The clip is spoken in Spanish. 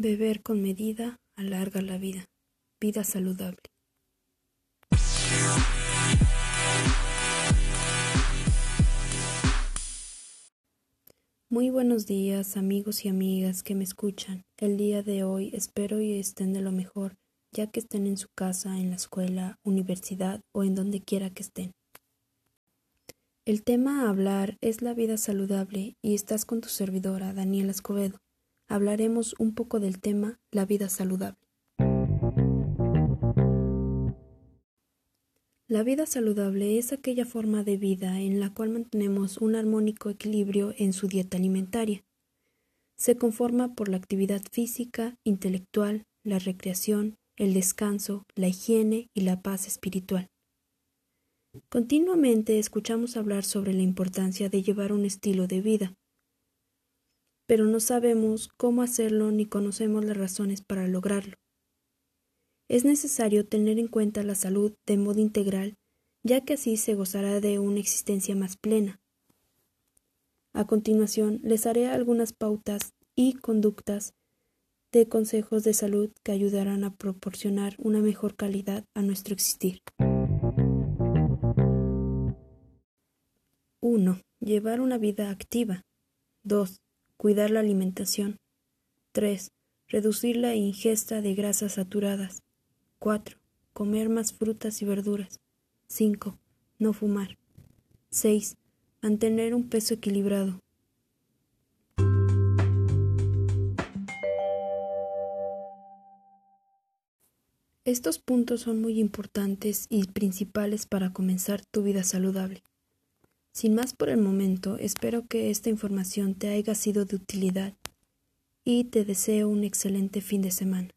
Beber con medida alarga la vida. Vida saludable. Muy buenos días amigos y amigas que me escuchan. El día de hoy espero y estén de lo mejor, ya que estén en su casa, en la escuela, universidad o en donde quiera que estén. El tema a hablar es la vida saludable y estás con tu servidora Daniela Escobedo hablaremos un poco del tema la vida saludable. La vida saludable es aquella forma de vida en la cual mantenemos un armónico equilibrio en su dieta alimentaria. Se conforma por la actividad física, intelectual, la recreación, el descanso, la higiene y la paz espiritual. Continuamente escuchamos hablar sobre la importancia de llevar un estilo de vida, pero no sabemos cómo hacerlo ni conocemos las razones para lograrlo. Es necesario tener en cuenta la salud de modo integral, ya que así se gozará de una existencia más plena. A continuación, les haré algunas pautas y conductas de consejos de salud que ayudarán a proporcionar una mejor calidad a nuestro existir. 1. Llevar una vida activa. 2. Cuidar la alimentación. 3. Reducir la ingesta de grasas saturadas. 4. Comer más frutas y verduras. 5. No fumar. 6. Mantener un peso equilibrado. Estos puntos son muy importantes y principales para comenzar tu vida saludable. Sin más por el momento, espero que esta información te haya sido de utilidad y te deseo un excelente fin de semana.